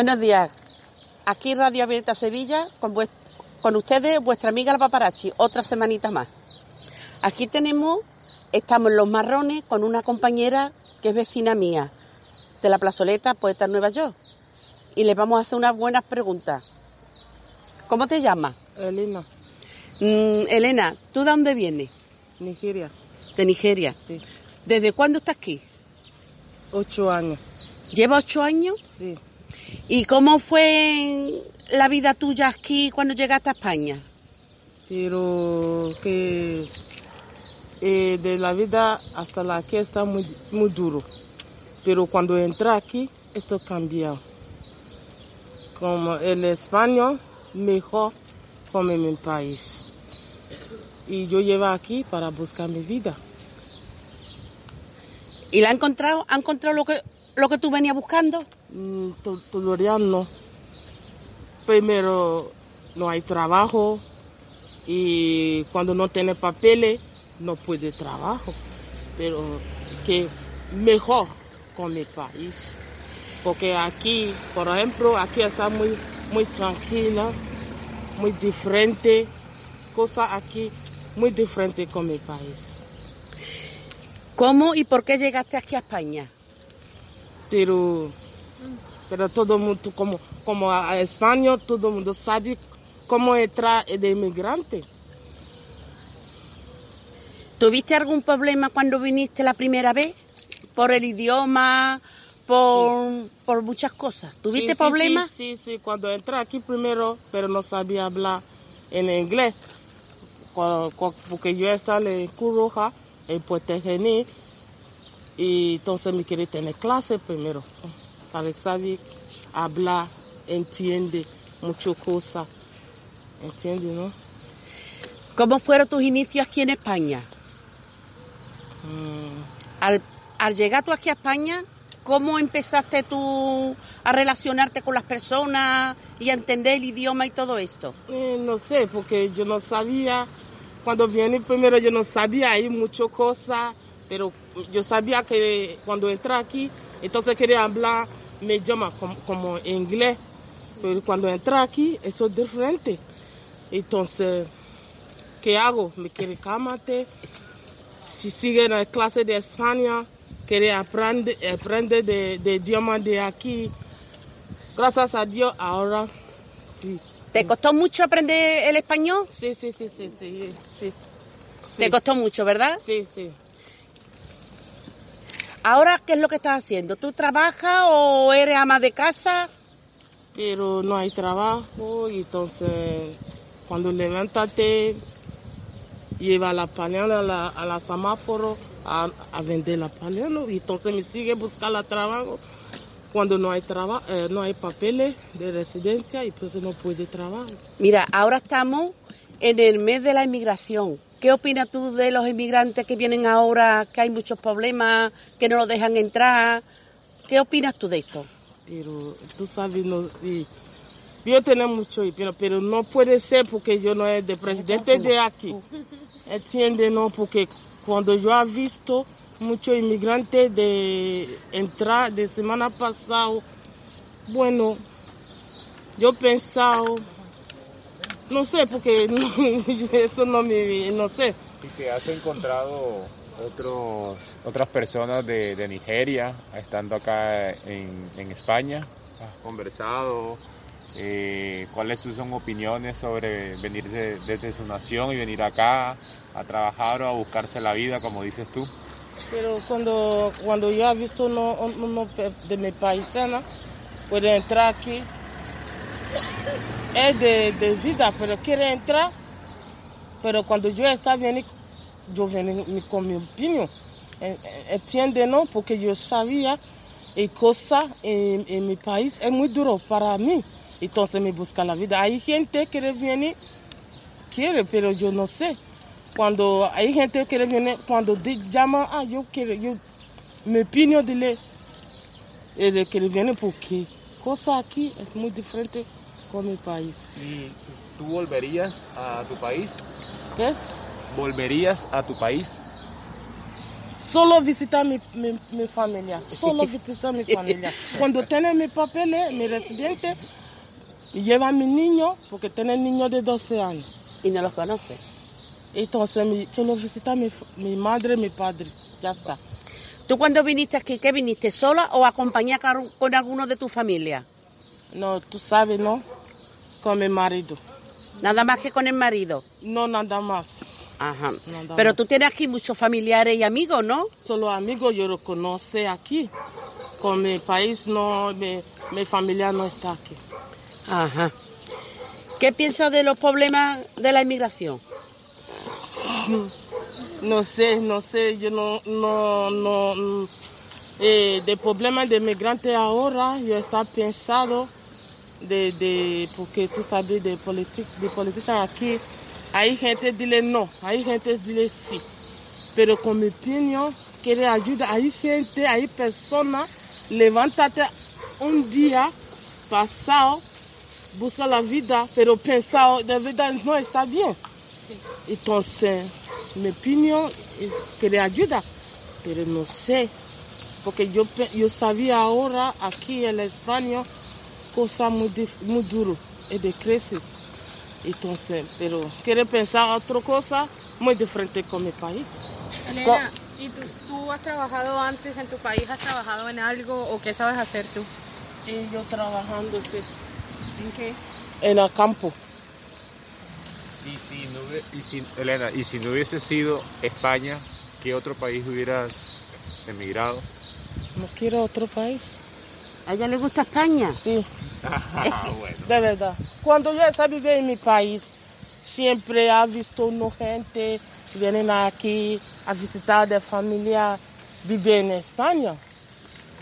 Buenos días. Aquí Radio Abierta Sevilla, con, con ustedes, vuestra amiga la Paparachi, otra semanita más. Aquí tenemos, estamos en Los Marrones con una compañera que es vecina mía, de la plazoleta Poeta Nueva York. Y le vamos a hacer unas buenas preguntas. ¿Cómo te llamas? Elena. Mm, Elena, ¿tú de dónde vienes? Nigeria. De Nigeria. Sí. ¿Desde cuándo estás aquí? Ocho años. ¿Lleva ocho años? Sí. ¿Y cómo fue la vida tuya aquí cuando llegaste a España? Pero que eh, de la vida hasta la aquí está muy, muy duro. Pero cuando entré aquí, esto cambió. Como el español, mejor como en mi país. Y yo llevo aquí para buscar mi vida. ¿Y la ha encontrado? ¿Ha encontrado lo que, lo que tú venías buscando? Mm, todavía no. Primero, no hay trabajo y cuando no tiene papeles, no puede trabajo. Pero que mejor con mi país. Porque aquí, por ejemplo, aquí está muy, muy tranquila, muy diferente. Cosa aquí muy diferente con mi país. ¿Cómo y por qué llegaste aquí a España? Pero, pero todo el mundo, como, como a España, todo el mundo sabe cómo entrar de inmigrante. ¿Tuviste algún problema cuando viniste la primera vez? ¿Por el idioma? Por, por muchas cosas. ¿Tuviste problemas? Sí, sí, sí, cuando entré aquí primero, pero no sabía hablar en inglés. Porque yo estaba en Cruz Roja, en Puerto Gení, y entonces me quería tener clase primero, para saber hablar, entiende muchas cosas, entiende, ¿no? ¿Cómo fueron tus inicios aquí en España? Mm. Al, al llegar tú aquí a España, ¿cómo empezaste tú a relacionarte con las personas y a entender el idioma y todo esto? Eh, no sé, porque yo no sabía, cuando vine primero yo no sabía, hay muchas cosas, pero yo sabía que cuando entré aquí, entonces quería hablar mi idioma como, como inglés, pero cuando entré aquí, eso es diferente. Entonces, ¿qué hago? Me quiere cámate. Si sigue en la clase de España, quiere aprender, aprender de, de idioma de aquí. Gracias a Dios, ahora sí. ¿Te costó mucho aprender el español? Sí, sí, sí, sí, sí, sí. ¿Te costó mucho, verdad? Sí, sí. ¿Ahora qué es lo que estás haciendo? ¿Tú trabajas o eres ama de casa? Pero no hay trabajo y entonces cuando levántate lleva la panela a la, a la semáforo a, a, vender la panela y entonces me sigue buscando trabajo cuando no hay trabajo, eh, no hay papeles de residencia y pues no puede trabajar. Mira, ahora estamos en el mes de la inmigración. ¿Qué opinas tú de los inmigrantes que vienen ahora, que hay muchos problemas, que no los dejan entrar? ¿Qué opinas tú de esto? Pero tú sabes, yo tengo mucho, pero, no puede ser porque yo no soy de presidente de aquí. Entiende, no, porque cuando yo he visto muchos inmigrantes de entrar de semana pasada, bueno, yo he pensado no sé, porque no, eso no me... no sé. ¿Y te has encontrado otros, otras personas de, de Nigeria estando acá en, en España? ¿Has conversado? Eh, ¿Cuáles son opiniones sobre venir de, desde su nación y venir acá a trabajar o a buscarse la vida, como dices tú? Pero cuando, cuando yo he visto uno, uno de mi paisana, puede entrar aquí es de, de, vida, pero quiere entrar. Pero cuando yo estaba bien, yo venía con mi opinión. Entiende, ¿no? Porque yo sabía y cosa en, mi país es muy duro para mí. Entonces me busca la vida. Hay gente que viene, quiere, pero yo no sé. Cuando hay gente que viene, cuando llama, ah, yo quiero, yo, mi opinión de le, que viene porque cosa aquí es muy diferente con mi país. ¿Y tú volverías a tu país? ¿Qué? ¿Volverías a tu país? solo visitar mi, mi, mi familia, solo visitar mi familia. Cuando tiene mi papeles, mi residente, lleva a mi niño, porque tiene niño de 12 años. Y no los conoce. Entonces, mi, solo visita mi, mi madre, mi padre, ya está. ¿Tú cuando viniste aquí, qué viniste, sola o acompañada con, con alguno de tu familia? No, tú sabes, ¿no? Con mi marido. Nada más que con el marido. No, nada más. Ajá. Nada Pero más. tú tienes aquí muchos familiares y amigos, ¿no? Solo amigos yo lo conoce aquí. Con mi país, no, mi, mi familia no está aquí. Ajá. ¿Qué piensas de los problemas de la inmigración? No sé, no sé, yo no, no, no, mm, eh, de problemas de migrantes ahora, yo está pensado de, de, porque tú sabes de política, de políticos aquí, hay gente dile no, hay gente dile sí, pero con mi opinión, quiere ayuda, hay gente, hay personas, levántate un día pasado, busca la vida, pero pensado, de verdad no está bien. Entonces, mi opinión es que le ayuda, pero no sé, porque yo, yo sabía ahora aquí en España cosas muy, muy duro y de crisis. Entonces, pero quiere pensar otra cosa muy diferente con mi país. Elena, ¿y tú, tú has trabajado antes en tu país? ¿Has trabajado en algo o qué sabes hacer tú? Y yo trabajando sí, ¿En qué? en el campo. Y si no y si- Elena, y si no hubiese sido España, ¿qué otro país hubieras emigrado? No quiero otro país. ¿A ella le gusta España? Sí. Ah, bueno. De verdad. Cuando yo estaba viviendo en mi país, siempre ha visto una gente que vienen aquí a visitar de familia, vive en España.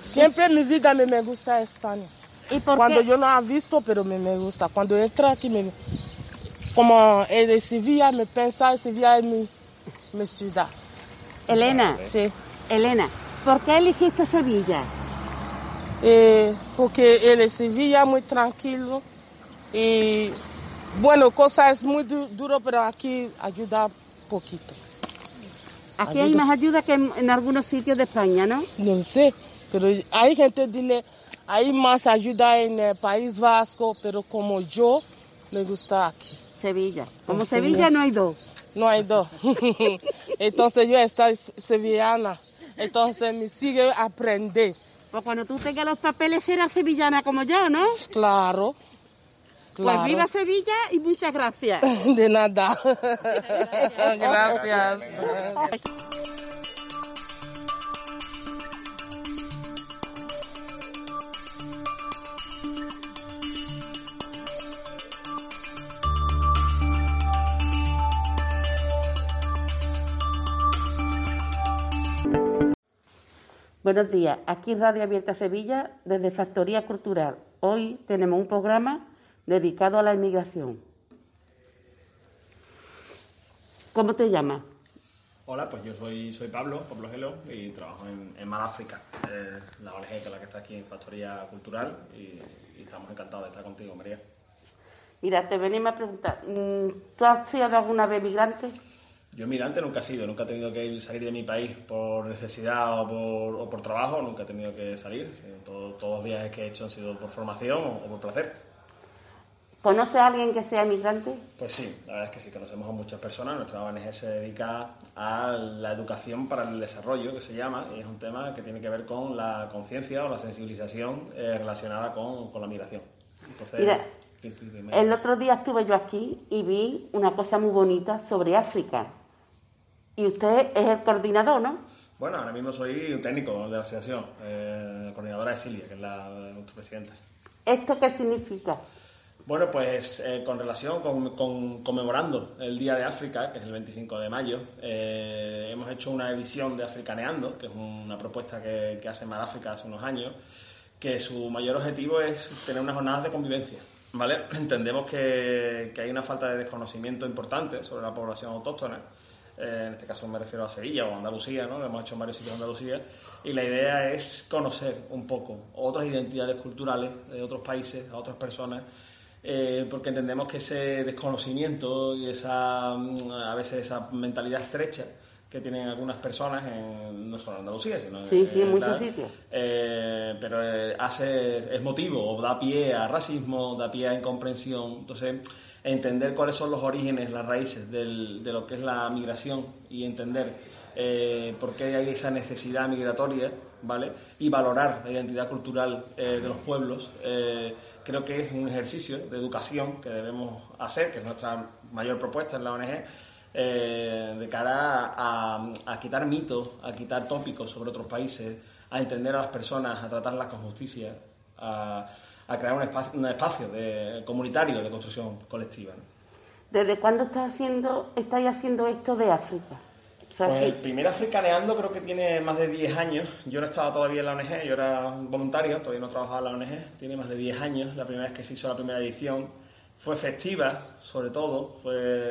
Siempre en mi vida me, me gusta España. ¿Y por Cuando qué? yo no he visto, pero me, me gusta. Cuando entro aquí, me, como de Sevilla, me piensa Sevilla es mi, mi ciudad. Elena, Sí. Elena, ¿por qué elegiste Sevilla? Eh, porque él es Sevilla muy tranquilo y bueno, cosas muy du- duro, pero aquí ayuda poquito. Aquí hay más ayuda que en, en algunos sitios de España, ¿no? No sé, pero hay gente dile, hay más ayuda en el País Vasco, pero como yo me gusta aquí. Sevilla. Como En Sevilla. Sevilla no hay dos. No hay dos. Entonces yo estoy sevillana. Entonces me sigue aprender. Pues cuando tú tengas los papeles serás sevillana como yo, ¿no? Claro. Pues viva Sevilla y muchas gracias. De nada. Gracias. Buenos días, aquí Radio Abierta Sevilla desde Factoría Cultural. Hoy tenemos un programa dedicado a la inmigración. ¿Cómo te llamas? Hola, pues yo soy, soy Pablo, Pablo Gelo, y trabajo en, en Maláfrica, eh, la ONG la que está aquí en Factoría Cultural, y, y estamos encantados de estar contigo, María. Mira, te venimos a preguntar, mm, ¿tú has sido alguna vez migrante? Yo migrante nunca he sido, nunca he tenido que ir- salir de mi país por necesidad o por, o por trabajo, nunca he tenido que salir. todo- todos los viajes que he hecho han sido por formación o, o por placer. ¿Conoces a alguien que sea migrante? Pues sí, la verdad es que sí, conocemos a muchas personas. Nuestra ONG se dedica a la educación para el desarrollo, que se llama, y es un tema que tiene que ver con la conciencia o la sensibilización eh, relacionada con, con la migración. Entonces, Mira. El otro día estuve yo aquí y vi una cosa muy bonita sobre África. Y usted es el coordinador, ¿no? Bueno, ahora mismo soy un técnico de la asociación, eh, coordinadora de Silvia, que es la, nuestra presidenta. ¿Esto qué significa? Bueno, pues eh, con relación, con, con- conmemorando el Día de África, que es el 25 de mayo, eh, hemos hecho una edición de Africaneando, que es una propuesta que, que hace Madáfrica hace unos años, que su mayor objetivo es tener unas jornadas de convivencia. ¿vale? Entendemos que, que hay una falta de desconocimiento importante sobre la población autóctona. Eh, en este caso me refiero a Sevilla o Andalucía, ¿no? Lo hemos hecho en varios sitios de Andalucía. Y la idea es conocer un poco otras identidades culturales de otros países, a otras personas, eh, porque entendemos que ese desconocimiento y esa, mm, a veces esa mentalidad estrecha que tienen algunas personas, en, no solo en Andalucía, sino Sí, sí, en muchos sitios. eh, pero eh, hace, es motivo, o da pie a racismo, da pie a incomprensión. Entonces, entender cuáles son los orígenes, las raíces del- de lo que es la migración y entender eh, por qué hay esa necesidad migratoria, ¿vale? Y valorar la identidad cultural eh, de los pueblos, eh, creo que es un ejercicio de educación que debemos hacer, que es nuestra mayor propuesta en la ONG, de cara a, a quitar mitos, a quitar tópicos sobre otros países, a entender a las personas, a tratarlas con justicia, a, a crear un espacio, un espacio de- comunitario de construcción colectiva. ¿no? ¿Desde cuándo estás haciendo, estáis haciendo esto de África? Pues el primer Africaneando creo que tiene más de 10 años. Yo no estaba todavía en la ONG, yo era voluntario, todavía no trabajaba en la ONG. Tiene más de 10 años, la primera vez que se hizo la primera edición. Fue festiva, sobre todo.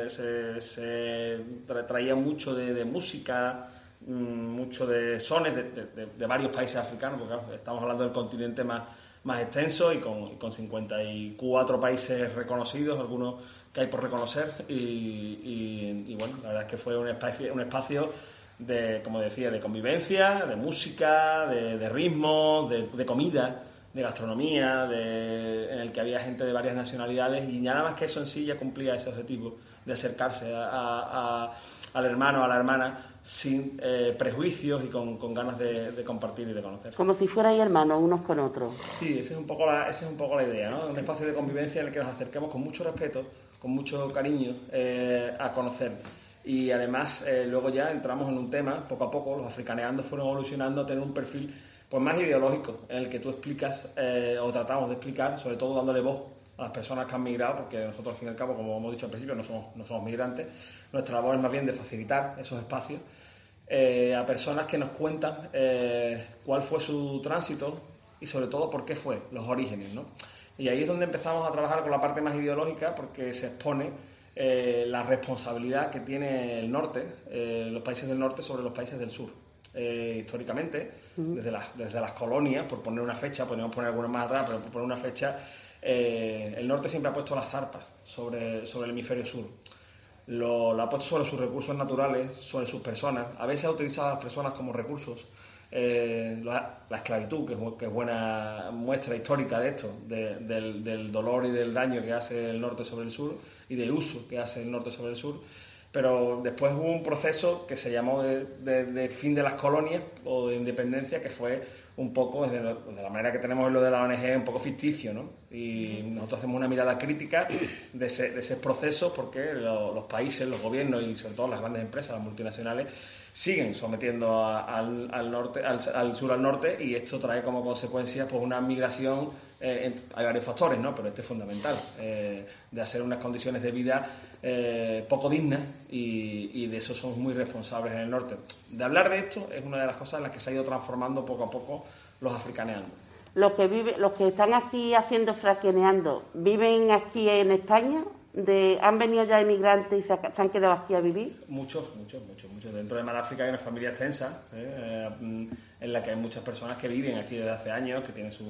Se, se tra- traía mucho de, de música, mm, mucho de sones de, de- de- varios países africanos, porque estamos hablando del continente más, más extenso y con, con 54 países reconocidos, algunos que hay por reconocer. Y, bueno, la verdad es que fue un espacio, un espacio de, como decía, de convivencia, de música, de, de ritmo, de, comida, de gastronomía, de- en el que había gente de varias nacionalidades y nada más que eso en sí ya cumplía ese objetivo de acercarse al hermano, a la hermana, sin eh, prejuicios y con, con ganas de, de compartir y de conocer. Como si fuerais hermanos unos con otros. Sí, esa es un poco la, esa es un poco la idea, ¿no? Un espacio de convivencia en el que nos acerquemos con mucho respeto, con mucho cariño eh, a conocer. Y además, eh, luego ya entramos en un tema, poco a poco, los africaneando fueron evolucionando a tener un perfil pues más ideológico, en el que tú explicas, eh, o tratamos de explicar, sobre todo dándole voz a las personas que han migrado, porque nosotros, al fin y al cabo, como hemos dicho al principio, no somos, no somos migrantes. Nuestra labor es más bien de facilitar esos espacios eh, a personas que nos cuentan eh, cuál fue su tránsito y sobre todo por qué fue, los orígenes. ¿no? Y ahí es donde empezamos a trabajar con la parte más ideológica porque se expone eh, la responsabilidad que tiene el norte, los países del norte sobre los países del sur. Eh, históricamente, desde, las, desde las colonias, por poner una fecha, podemos poner algunas más atrás, pero por poner una fecha, eh, el norte siempre ha puesto las zarpas sobre, sobre el hemisferio sur lo, ha puesto sobre sus recursos naturales, sobre sus personas. A veces ha utilizado a las personas como recursos. Eh, la, la esclavitud, que es, buena muestra histórica de esto, de- del, del dolor y del daño que hace el norte sobre el sur y del uso que hace el norte sobre el sur. Pero después hubo un proceso que se llamó de, de- fin de las colonias o de independencia, que fue un poco, de la manera que tenemos en lo de la ONG, un poco ficticio, ¿no? Y nosotros hacemos una mirada crítica de ese, de ese proceso porque lo- los países, los gobiernos y sobre todo las grandes empresas, las multinacionales, siguen sometiendo al, norte, al sur al norte y esto trae como consecuencia pues una migración eh, hay varios factores, ¿no? Pero este es fundamental, eh, de hacer unas condiciones de vida eh, poco dignas y, y de eso somos muy responsables en el norte. De hablar de esto es una de las cosas en las que se ha ido transformando poco a poco los africaneando. Los que vive, los que están aquí haciendo fraqueneando, ¿viven aquí en España? De, ¿Han venido ya inmigrantes y se, ha- se han quedado aquí a vivir? Muchos, muchos, muchos, muchos. Dentro de Maláfrica hay una familia extensa en la que hay muchas personas que viven aquí desde hace años, que tienen su,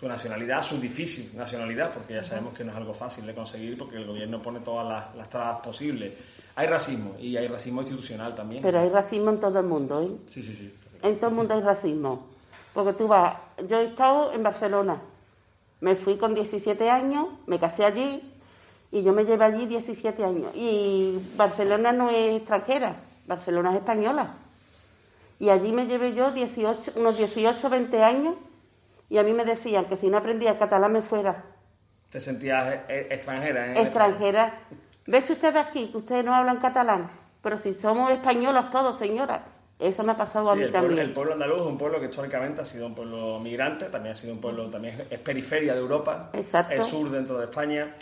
su nacionalidad, su difícil nacionalidad, porque ya sabemos que no es algo fácil de conseguir porque el gobierno pone todas las, las trabas posibles. Hay racismo y hay racismo institucional también. Pero hay racismo en todo el mundo, ¿eh? Sí, sí, sí. En todo el mundo hay racismo. Porque tú vas, yo he estado en Barcelona, me fui con 17 años, me casé allí y yo me llevé allí 17 años. Y Barcelona no es extranjera, Barcelona es española. Y allí me llevé yo 18, unos 18, 20 años y a mí me decían que si no aprendía el catalán me fuera Te sentías eh, eh, extranjera. ¿eh? extranjera. ¿Ves ustedes aquí que ustedes no hablan catalán? Pero si somos españolos todos, señora. Eso me ha pasado a mí el, pueblo, también. el pueblo andaluz es un pueblo que históricamente ha sido un pueblo migrante, también ha sido un pueblo, también es, es periferia de Europa, Exacto. es sur dentro de España,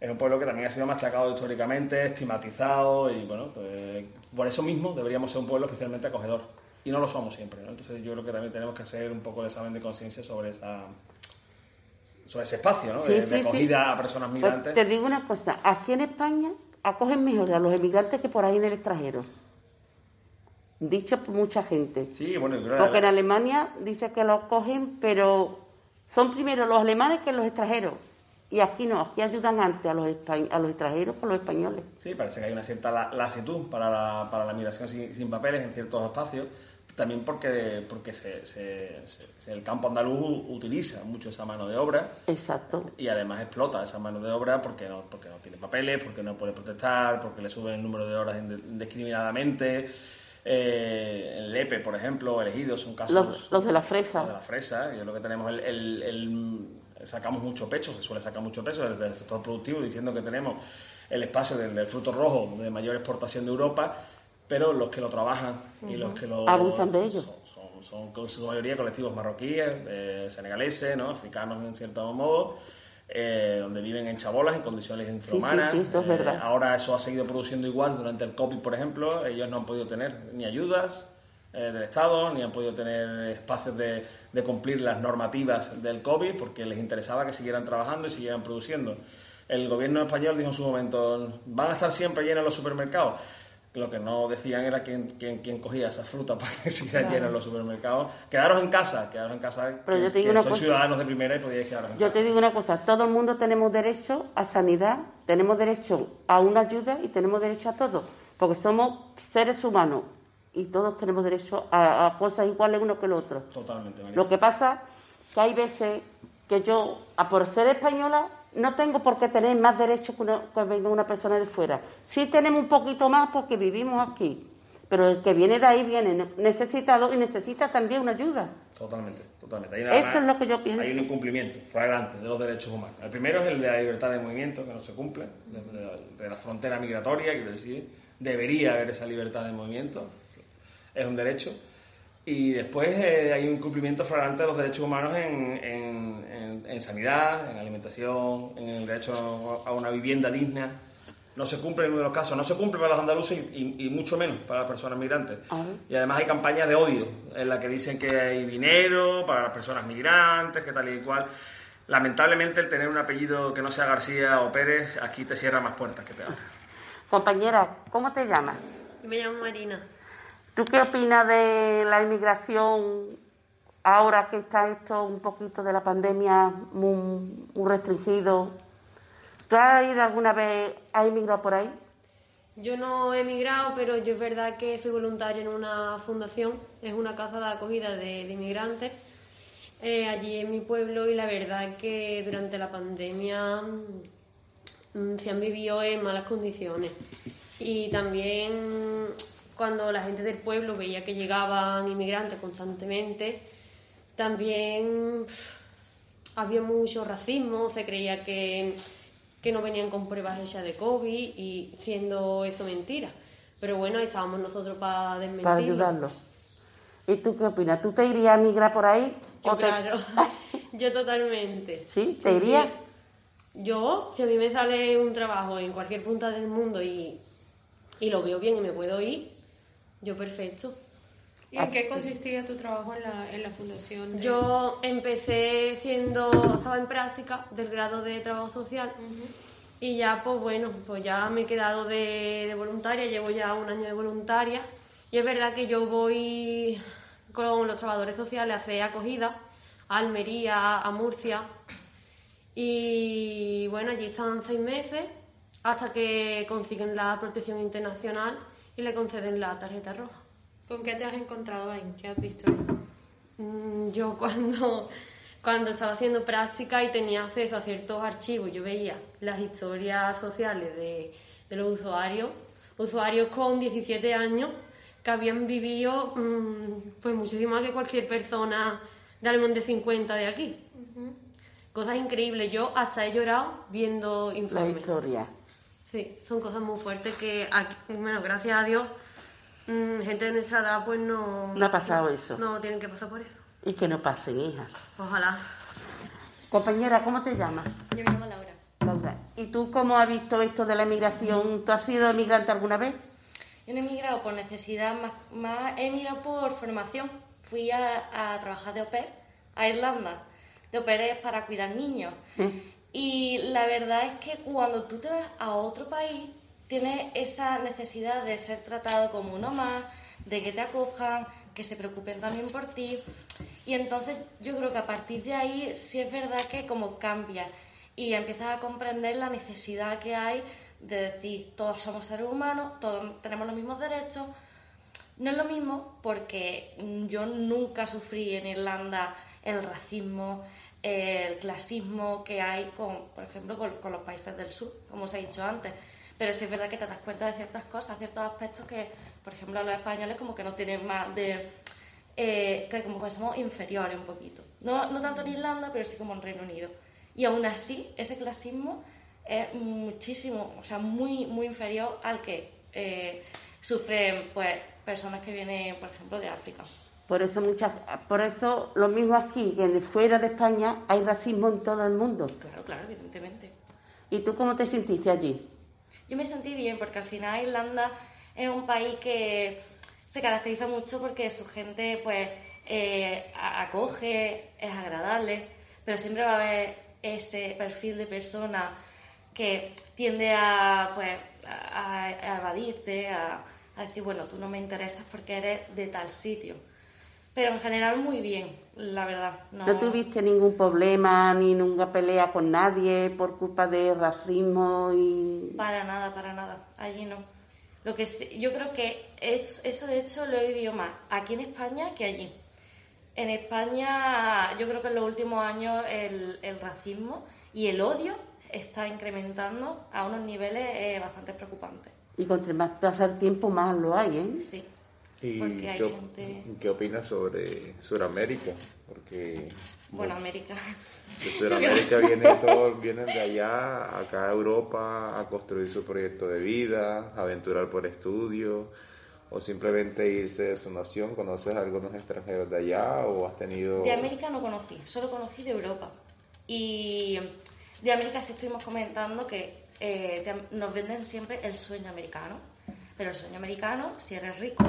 es un pueblo que también ha sido machacado históricamente, estigmatizado y bueno, pues, por eso mismo deberíamos ser un pueblo especialmente acogedor y no lo somos siempre, ¿no? Entonces yo creo que también tenemos que hacer un poco de examen de conciencia sobre esa sobre ese espacio, ¿no? Sí, de, sí, de sí. acogida a personas Pues migrantes. te digo una cosa, aquí en España acogen mejor a los emigrantes que por ahí en el extranjero. Dicho por mucha gente. Sí, bueno, creo Porque en Alemania dice que los cogen, pero son primero los alemanes que los extranjeros. Y aquí no, aquí ayudan antes a los, a los extranjeros que a los españoles. Sí, parece que hay una cierta la- lasitud para la, para la migración sin, sin papeles en ciertos espacios, también porque, porque se- se- el campo andaluz utiliza mucho esa mano de obra Exacto. y además explota esa mano de obra porque no, porque no tiene papeles, porque no puede protestar, porque le suben el número de horas indiscriminadamente. Eh, el EPE, por ejemplo, elegidos son casos... Los, los de la de fresa. la fresa, y es lo que tenemos, el, el- el- sacamos mucho pecho, se suele sacar mucho pecho desde el sector productivo diciendo que tenemos el espacio del, del fruto rojo de mayor exportación de Europa, pero los que lo trabajan y los que lo Abusan de ello. Son, son- su mayoría colectivos marroquíes, eh, senegaleses, ¿no? africanos en cierto modo. eh, donde viven en chabolas en condiciones infrahumanas. sí, eso es Eh, ahora eso ha seguido produciendo igual durante el COVID, por ejemplo. Ellos no han podido tener ni ayudas eh, del Estado, ni han podido tener espacios de, de cumplir las normativas del COVID, porque les interesaba que siguieran trabajando y siguieran produciendo. El gobierno español dijo en su momento, van a estar siempre llenos los supermercados. Lo que no decían era quién, quién, quién cogía esa fruta para que siguieran llenos los supermercados. Quedaros en casa, quedaros en casa, Pero que, yo te digo que una sois cosa. ciudadanos de primera y podíais quedaros en Yo casa. te digo una cosa, todo el mundo tenemos derecho a sanidad, tenemos derecho a una ayuda y tenemos derecho a todo, porque somos seres humanos y todos tenemos derecho a, a cosas iguales uno que el otro. Totalmente, María. Lo que pasa que hay veces que yo, a por ser española, no tengo por qué tener más derechos que, una- que venga una persona de fuera. Sí tenemos un poquito más porque vivimos aquí, pero el que viene de ahí viene necesitado y necesita también una ayuda. Totalmente, totalmente. Hay Eso es lo que yo pienso. Hay un incumplimiento flagrante de los derechos humanos. El primero es el de la libertad de movimiento, que no se cumple, de, de- de la frontera migratoria, quiero decir, debería haber esa libertad de movimiento, es un derecho. Y después eh, hay un incumplimiento flagrante de los derechos humanos en, en- en- en sanidad, en alimentación, en el derecho a una vivienda digna. No se cumple en uno de los casos, no se cumple para los andaluces y, y- y mucho menos para las personas migrantes. A ver. Y además hay campañas de odio en las que dicen que hay dinero para las personas migrantes, que tal y cual. Lamentablemente el tener un apellido que no sea García o Pérez aquí te cierra más puertas que te abre. Compañera, ¿cómo te llamas? Me llamo Marina. ¿Tú qué opinas de la inmigración ahora que está esto un poquito de la pandemia muy, restringido? ¿Tú has ido alguna vez, has emigrado por ahí? Yo no he emigrado, pero yo es verdad que soy voluntaria en una fundación, es una casa de acogida de, de inmigrantes, eh, allí en mi pueblo y la verdad que durante la pandemia mm, se han vivido en malas condiciones. Y también cuando la gente del pueblo veía que llegaban inmigrantes constantemente, también había mucho racismo, se creía que, que no venían con pruebas hechas de COVID y siendo eso mentira. Pero bueno, ahí estábamos nosotros para desmentirlo. Para ayudarlos. ¿Y tú qué opinas? ¿Tú te irías a migrar por ahí? Yo, ¿O te- claro, yo totalmente. ¿Sí? ¿Te irías? Yo, si a mí me sale un trabajo en cualquier punta del mundo y, y lo veo bien y me puedo ir, yo perfecto. ¿Y en qué consistía tu trabajo en la, en la fundación? de- Yo empecé siendo, estaba en práctica del grado de trabajo social y ya pues bueno, pues ya me he quedado de, de voluntaria, llevo ya un año de voluntaria y es verdad que yo voy con los trabajadores sociales a hacer acogida a Almería, a Murcia y bueno, allí están seis meses hasta que consiguen la protección internacional y le conceden la tarjeta roja. ¿Con qué te has encontrado ahí? ¿Qué has visto ahí? Mm, Yo cuando, cuando estaba haciendo práctica y tenía acceso a ciertos archivos, yo veía las historias sociales de, de los usuarios, usuarios con 17 años que habían vivido mm, pues muchísimo más que cualquier persona de Alemán de 50 de aquí. Cosas increíbles. Yo hasta he llorado viendo La informes. historia. Sí, son cosas muy fuertes que, aquí- bueno, gracias a Dios, mm, gente de nuestra edad pues no... No ha pasado eso. No tienen que pasar por eso. Y que no pasen, hija. Ojalá. Compañera, ¿cómo te llamas? Yo me llamo Laura. Laura. ¿Y tú cómo has visto esto de la emigración? ¿Tú has sido emigrante alguna vez? Yo no he emigrado por necesidad, más, más he emigrado por formación. Fui a, a trabajar de au pair a Irlanda. De au pair es para cuidar niños. Y la verdad es que cuando tú te vas a otro país, tienes esa necesidad de ser tratado como uno más, de que te acojan, que se preocupen también por ti. Y entonces yo creo que a partir de ahí sí es verdad que como cambia. y empiezas a comprender la necesidad que hay de decir todos somos seres humanos, todos tenemos los mismos derechos. No es lo mismo porque yo nunca sufrí en Irlanda el racismo, el clasismo que hay con, por ejemplo, con, los países del sur, como os he dicho antes. Pero sí es verdad que te das cuenta de ciertas cosas, ciertos aspectos que, por ejemplo, los españoles como que no tienen más de... Eh, que como que somos inferiores un poquito. No, no tanto en Irlanda, pero sí como en Reino Unido. Y aún así, ese clasismo es muchísimo, o sea, muy, muy inferior al que eh, sufren pues, personas que vienen, por ejemplo, de África. Por eso, muchas, por eso lo mismo aquí que fuera de España hay racismo en todo el mundo. Claro, claro, evidentemente. ¿Y tú cómo te sentiste allí? Yo me sentí bien porque al final Irlanda es un país que se caracteriza mucho porque su gente pues eh, acoge, es agradable, pero siempre va a haber ese perfil de persona que tiende a, pues, a, evadirte, a, a decir, bueno, tú no me interesas porque eres de tal sitio pero en general muy bien, la verdad. No... tuviste ningún problema ni ninguna pelea con nadie por culpa de racismo y...? Para nada, para nada. Allí no. Lo que yo creo que eso de hecho lo he vivido más aquí en España que allí. En España yo creo que en los últimos años el, racismo y el odio está incrementando a unos niveles eh, bastante preocupantes. Y cuanto más pasa el tiempo más lo hay, ¿eh? Sí. ¿Y qué, opinas sobre Sudamérica? Porque bueno, América. De Sudamérica viene todo, vienen de allá, acá a Europa, a construir su proyecto de vida, aventurar por estudio, o simplemente irse de su nación. ¿Conoces a algunos extranjeros de allá o has tenido...? De América no conocí, solo conocí de Europa. Y de América sí estuvimos comentando que eh, nos venden siempre el sueño americano. Pero el sueño americano, si eres rico,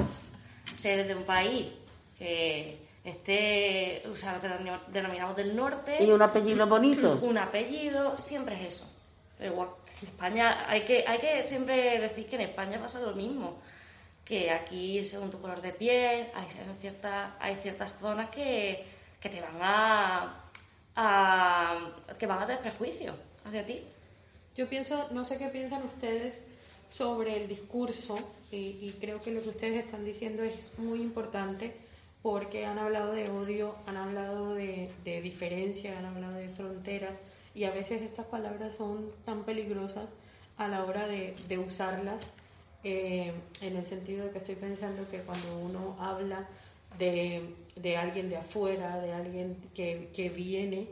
ser de un país que esté, o sea, que denominamos del norte. ¿Y un apellido bonito? Un apellido, siempre es eso. Pero igual, en España hay que, hay que siempre decir que en España pasa lo mismo. Que aquí, según tu color de piel, hay ciertas, hay ciertas zonas que, que te van a, a, que van a tener prejuicios hacia ti. Yo pienso, no sé qué piensan ustedes sobre el discurso y, creo que lo que ustedes están diciendo es muy importante porque han hablado de odio, han hablado de, diferencia, han hablado de fronteras y a veces estas palabras son tan peligrosas a la hora de, usarlas eh, en el sentido de que estoy pensando que cuando uno habla de, alguien de afuera, de alguien que, viene,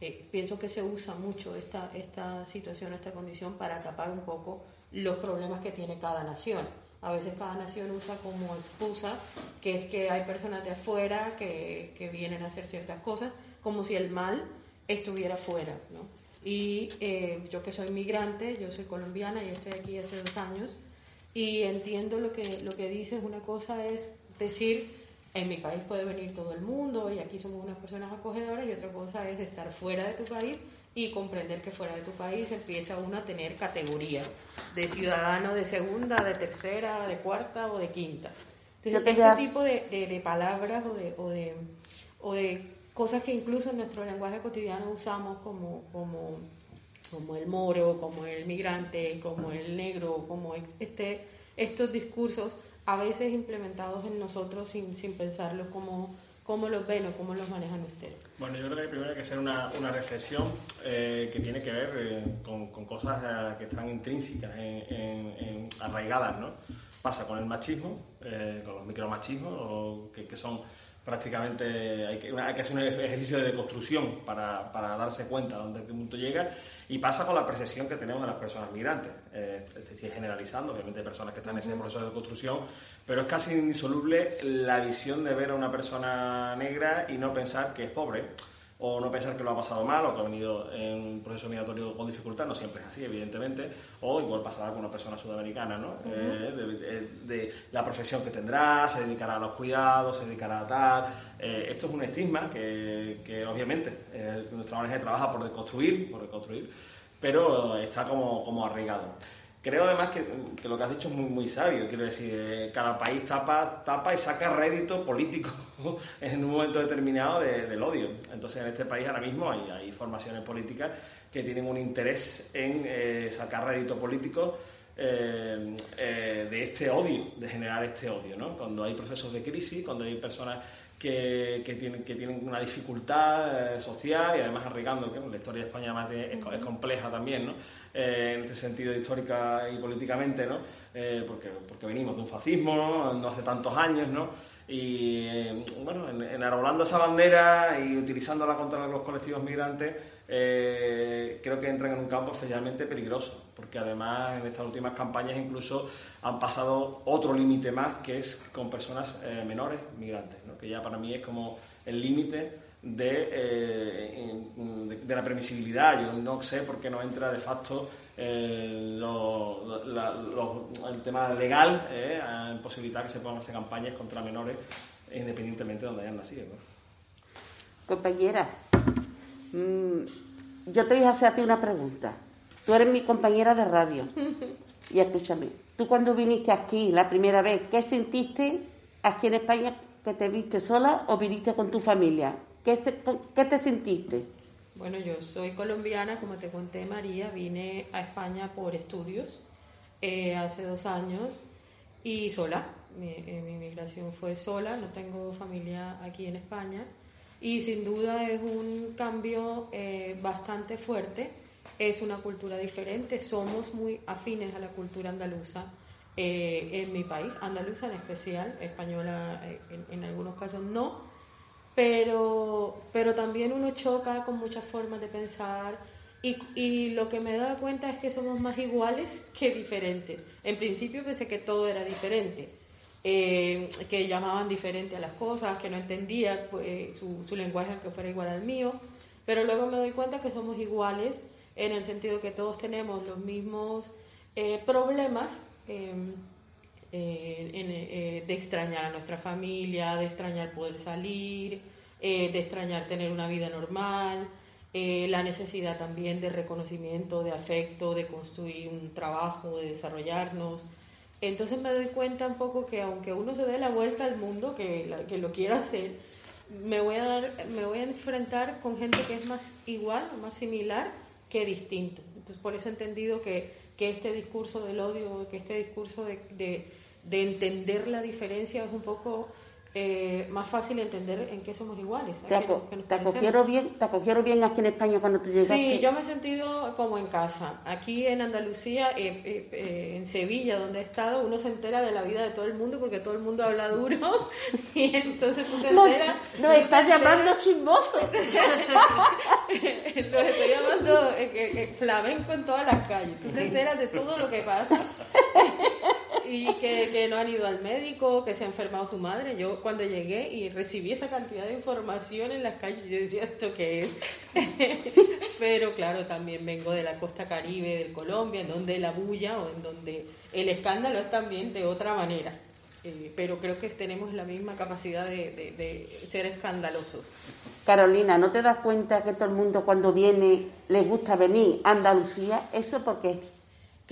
eh, pienso que se usa mucho esta situación, esta condición para tapar un poco los problemas que tiene cada nación. A veces cada nación usa como excusa que es que hay personas de afuera que, que vienen a hacer ciertas cosas, como si el mal estuviera fuera. ¿no? Y eh, yo que soy migrante, yo soy colombiana y estoy aquí hace dos años, y entiendo lo que, lo que dices. Una cosa es decir, en mi país puede venir todo el mundo y aquí somos unas personas acogedoras, y otra cosa es estar fuera de tu país y comprender que fuera de tu país empieza uno a tener categoría de ciudadano de segunda, de tercera, de cuarta o de quinta. Entonces, este tipo de, de, palabras o de, o, de, o de cosas que incluso en nuestro lenguaje cotidiano usamos como, como, como el moro, como el migrante, como el negro, como este, estos discursos a veces implementados en nosotros sin, sin pensarlo como ¿Cómo los ven o cómo los manejan ustedes? Bueno, yo creo que primero hay que hacer una, reflexión eh, que tiene que ver eh, con, cosas eh, que están intrínsecas, arraigadas, ¿no? Pasa con el machismo, con los micromachismos, o que, son prácticamente, hay que, hay que hacer un ejercicio de deconstrucción para, para darse cuenta de dónde el mundo llega, y pasa con la percepción que tenemos de las personas migrantes. estoy generalizando, obviamente hay personas que están en ese proceso de construcción, pero es casi indisoluble la visión de ver a una persona negra y no pensar que es pobre o no pensar que lo ha pasado mal o que ha venido en un proceso migratorio con dificultad, no siempre es así, evidentemente, o igual pasará con una persona sudamericana, ¿no? Eh, de, la profesión que tendrá, se dedicará a los cuidados, se dedicará a tal. Eh, esto es un estigma que, que obviamente eh, nuestra ONG trabaja por deconstruir, por deconstruir, pero está como, como arraigado. Creo además que, lo que has dicho es muy, muy sabio. Quiero decir, eh, cada país tapa, tapa y saca rédito político en un momento determinado del odio. Entonces, en este país ahora mismo hay, hay formaciones políticas que tienen un interés en eh, sacar rédito político eh, de este odio, de generar este odio, ¿no? Cuando hay procesos de crisis, cuando hay personas que, que, tienen, que tienen una dificultad social y además arraigando que la historia de España más es, compleja también, ¿no? en este sentido histórica y políticamente, ¿no? porque, porque venimos de un fascismo ¿no? hace tantos años, ¿no? y bueno, enarbolando esa bandera y utilizándola contra los colectivos migrantes, eh, creo que entran en un campo especialmente peligroso, porque además en estas últimas campañas incluso han pasado otro límite más, que es con personas eh, menores migrantes, que ya para mí es como el límite de, eh, de, la permisibilidad. Yo no sé por qué no entra de facto el tema legal en posibilitar que se puedan hacer campañas contra menores independientemente de donde hayan nacido. Compañera, Mm, yo te voy a hacer a ti una pregunta. Tú eres mi compañera de radio. Y escúchame, tú cuando viniste aquí la primera vez, ¿qué sentiste aquí en España que te viste sola o viniste con tu familia? ¿Qué te, sentiste? Bueno, yo soy colombiana, como te conté María, vine a España por estudios eh, hace dos años y sola. Mi, eh, mi migración fue sola, no tengo familia aquí en España y sin duda es un cambio eh, bastante fuerte. Es una cultura diferente, somos muy afines a la cultura andaluza eh, en mi país, andaluza en especial, española eh, en, algunos casos no, pero, pero también uno choca con muchas formas de pensar y, y, lo que me he dado cuenta es que somos más iguales que diferentes. En principio pensé que todo era diferente eh, que llamaban diferente a las cosas, que no entendía pues, su, su, lenguaje que fuera igual al mío, pero luego me doy cuenta que somos iguales en el sentido que todos tenemos los mismos eh, problemas em, eh, de extrañar a nuestra familia, de extrañar poder salir, de extrañar tener una vida normal, la necesidad también de reconocimiento, de afecto, de construir un trabajo, de desarrollarnos. Entonces me doy cuenta un poco que aunque uno se dé la vuelta al mundo, que, que lo quiera hacer, me voy, a dar, me voy a enfrentar con gente que es más igual, más similar que distinto. Entonces por eso he entendido que, que este discurso del odio, que este discurso de, de, de entender la diferencia es un poco eh, más fácil entender en qué somos iguales. ¿Te, acogieron bien, ¿Te acogieron bien aquí en España cuando tú llegaste? Sí, yo me he sentido como en casa. Aquí en Andalucía, eh, eh, en Sevilla, donde he estado, uno se entera de la vida de todo el mundo porque todo el mundo habla duro y entonces tú te enteras... Nos está llamando chismosos. Los estoy llamando flamenco en todas las calles. Tú te enteras de todo lo que pasa y que, que, no han ido al médico, que se ha enfermado su madre. Yo cuando llegué y recibí esa cantidad de información en las calles, yo decía, ¿esto qué es? Pero claro, también vengo de la costa caribe del Colombia, en donde la bulla o en donde el escándalo es también de otra manera. Eh, pero creo que tenemos la misma capacidad de, de, ser escandalosos. Carolina, ¿no te das cuenta que todo el mundo cuando viene le gusta venir a Andalucía? ¿Eso porque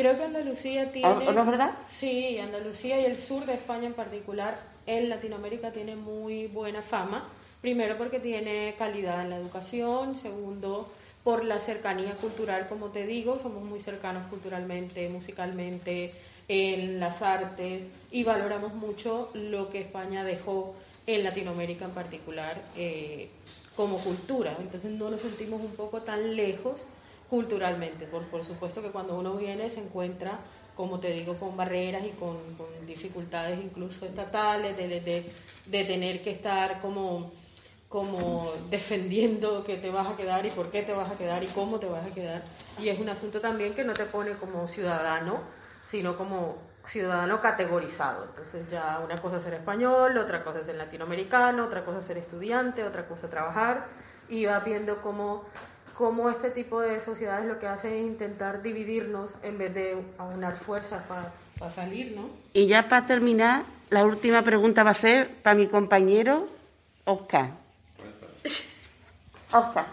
Creo que Andalucía tiene... ¿O no es verdad? Sí, Andalucía y el sur de España en particular, en Latinoamérica tiene muy buena fama. Primero porque tiene calidad en la educación, segundo por la cercanía cultural, como te digo, somos muy cercanos culturalmente, musicalmente, en las artes y valoramos mucho lo que España dejó en Latinoamérica en particular eh, como cultura. Entonces no nos sentimos un poco tan lejos culturalmente. Por, por supuesto que cuando uno viene se encuentra, como te digo, con barreras y con, dificultades incluso estatales, de, de, de, tener que estar como, como defendiendo que te vas a quedar y por qué te vas a quedar y cómo te vas a quedar. Y es un asunto también que no te pone como ciudadano, sino como ciudadano categorizado. Entonces ya una cosa es ser español, otra cosa es ser latinoamericano, otra cosa es ser estudiante, otra cosa trabajar y va viendo cómo cómo este tipo de sociedades lo que hace es intentar dividirnos en vez de aunar fuerzas para salir, ¿no? Y ya para terminar, la última pregunta va a ser para mi compañero Oscar. Oscar,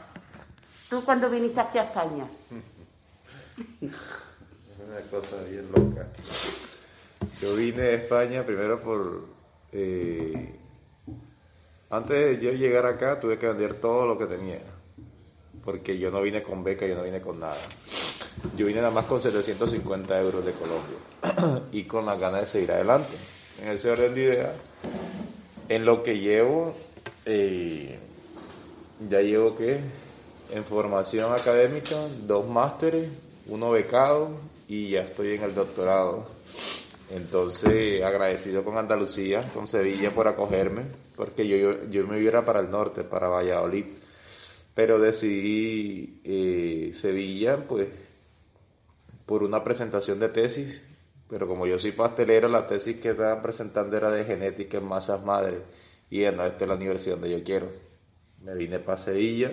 ¿tú cuando viniste aquí a España? Es una cosa bien loca. Yo vine a España primero por... Eh, antes de yo llegar acá tuve que vender todo lo que tenía porque yo no vine con beca, yo no vine con nada. Yo vine nada más con 750 euros de Colombia y con las ganas de seguir adelante. En ese orden de ideas, en lo que llevo, eh, ya llevo que en formación académica, dos másteres, uno becado y ya estoy en el doctorado. Entonces, agradecido con Andalucía, con Sevilla por acogerme, porque yo, yo, me viera para el norte, para Valladolid. Pero decidí eh, Sevilla, pues, por una presentación de tesis, pero como yo soy pastelero, la tesis que estaban presentando era de genética en masas madres, y no, esta es la universidad donde yo quiero. Me vine para Sevilla,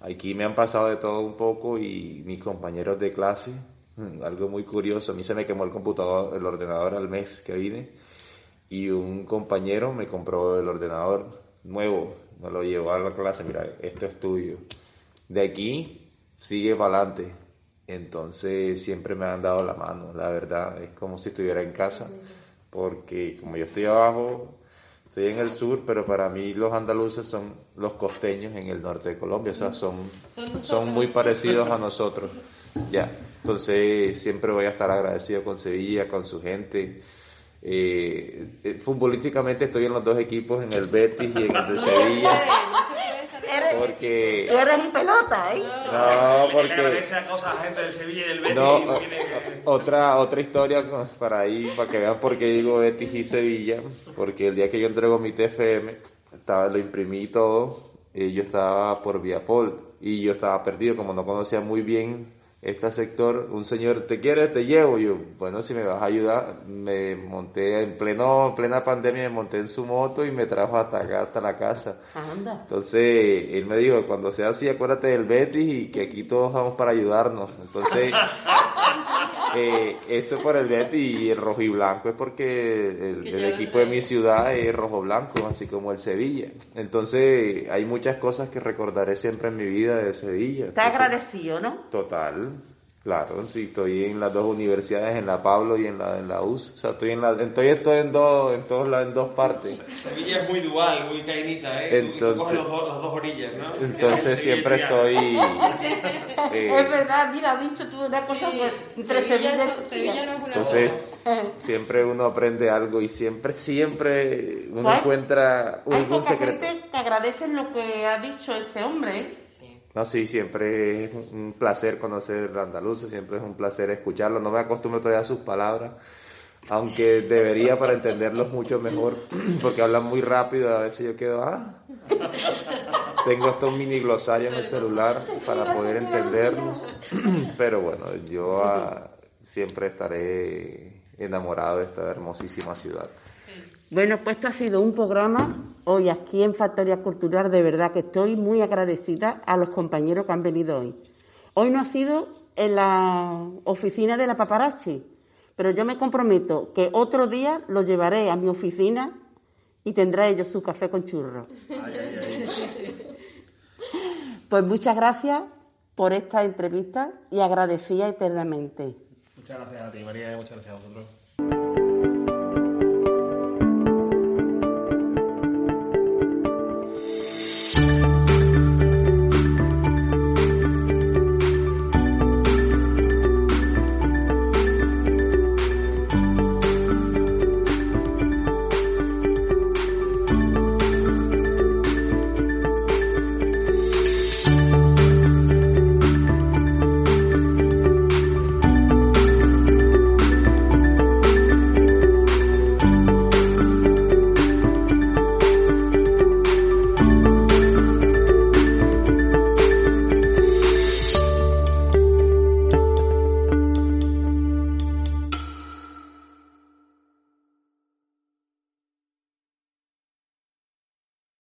aquí me han pasado de todo un poco y mis compañeros de clase algo muy curioso, a mí se me quemó el computador, el ordenador al mes que vine. Y un compañero me compró el ordenador nuevo, me lo llevó a la clase, mira, esto es tuyo. De aquí sigue para adelante. Entonces siempre me han dado la mano, la verdad, es como si estuviera en casa, porque como yo estoy abajo, estoy en el sur, pero para mí los andaluces son los costeños en el norte de Colombia, o sea, son, son muy parecidos a nosotros. Ya. Entonces siempre voy a estar agradecido con Sevilla, con su gente. Eh, eh, futbolísticamente estoy en los dos equipos, en el Betis y en el de Sevilla. Porque... Eres un pelota, ¿eh? No, porque... agradece cosas a gente del Sevilla y del Betis. No, otra, otra historia para ahí, para que vean por qué digo Betis y Sevilla. Porque el día que yo entrego mi TFM, estaba, lo imprimí todo, y yo estaba por Viapol y yo estaba perdido, como no conocía muy bien este sector, un señor, ¿te quiere? Te llevo. Yo, bueno, si me vas a ayudar, me monté en pleno, plena pandemia, me monté en su moto y me trajo hasta acá, hasta la casa. Entonces, él me dijo, cuando sea así, acuérdate del Betis y que aquí todos vamos para ayudarnos. Entonces, eh, eso por el Betis y el rojo y blanco es porque el, el equipo de mi ciudad es rojo blanco, así como el Sevilla. Entonces, hay muchas cosas que recordaré siempre en mi vida de Sevilla. Está agradecido, ¿no? Total. Claro, sí, estoy en las dos universidades, en la Pablo y en la, en la US. O sea, estoy en la, estoy, estoy en dos, en todos en dos partes. Sevilla es muy dual, muy cainita, ¿eh? Entonces, tú, coges los, las dos orillas, ¿no? Entonces siempre estoy... Eh, es verdad, mira, has dicho tú una cosa sí, entre Sevilla, Sevilla, no es una Entonces, siempre uno aprende algo y siempre, siempre uno encuentra un, Hay poca secreto. gente que agradece lo que ha dicho este hombre, ¿eh? No, sí, siempre es un placer conocer andaluces, siempre es un placer escucharlo. No me acostumbro todavía a sus palabras, aunque debería para entenderlos mucho mejor, porque hablan muy rápido. A veces yo quedo, ah, tengo estos mini glosarios en el celular para poder entenderlos. Pero bueno, yo ah, siempre estaré enamorado de esta hermosísima ciudad. Bueno, pues esto ha sido un programa hoy aquí en Factoría Cultural. De verdad que estoy muy agradecida a los compañeros que han venido hoy. Hoy no ha sido en la oficina de la paparazzi, pero yo me comprometo que otro día lo llevaré a mi oficina y tendrá ellos su café con churros. Pues muchas gracias por esta entrevista y agradecida eternamente. Muchas gracias a ti, María, y muchas gracias a vosotros.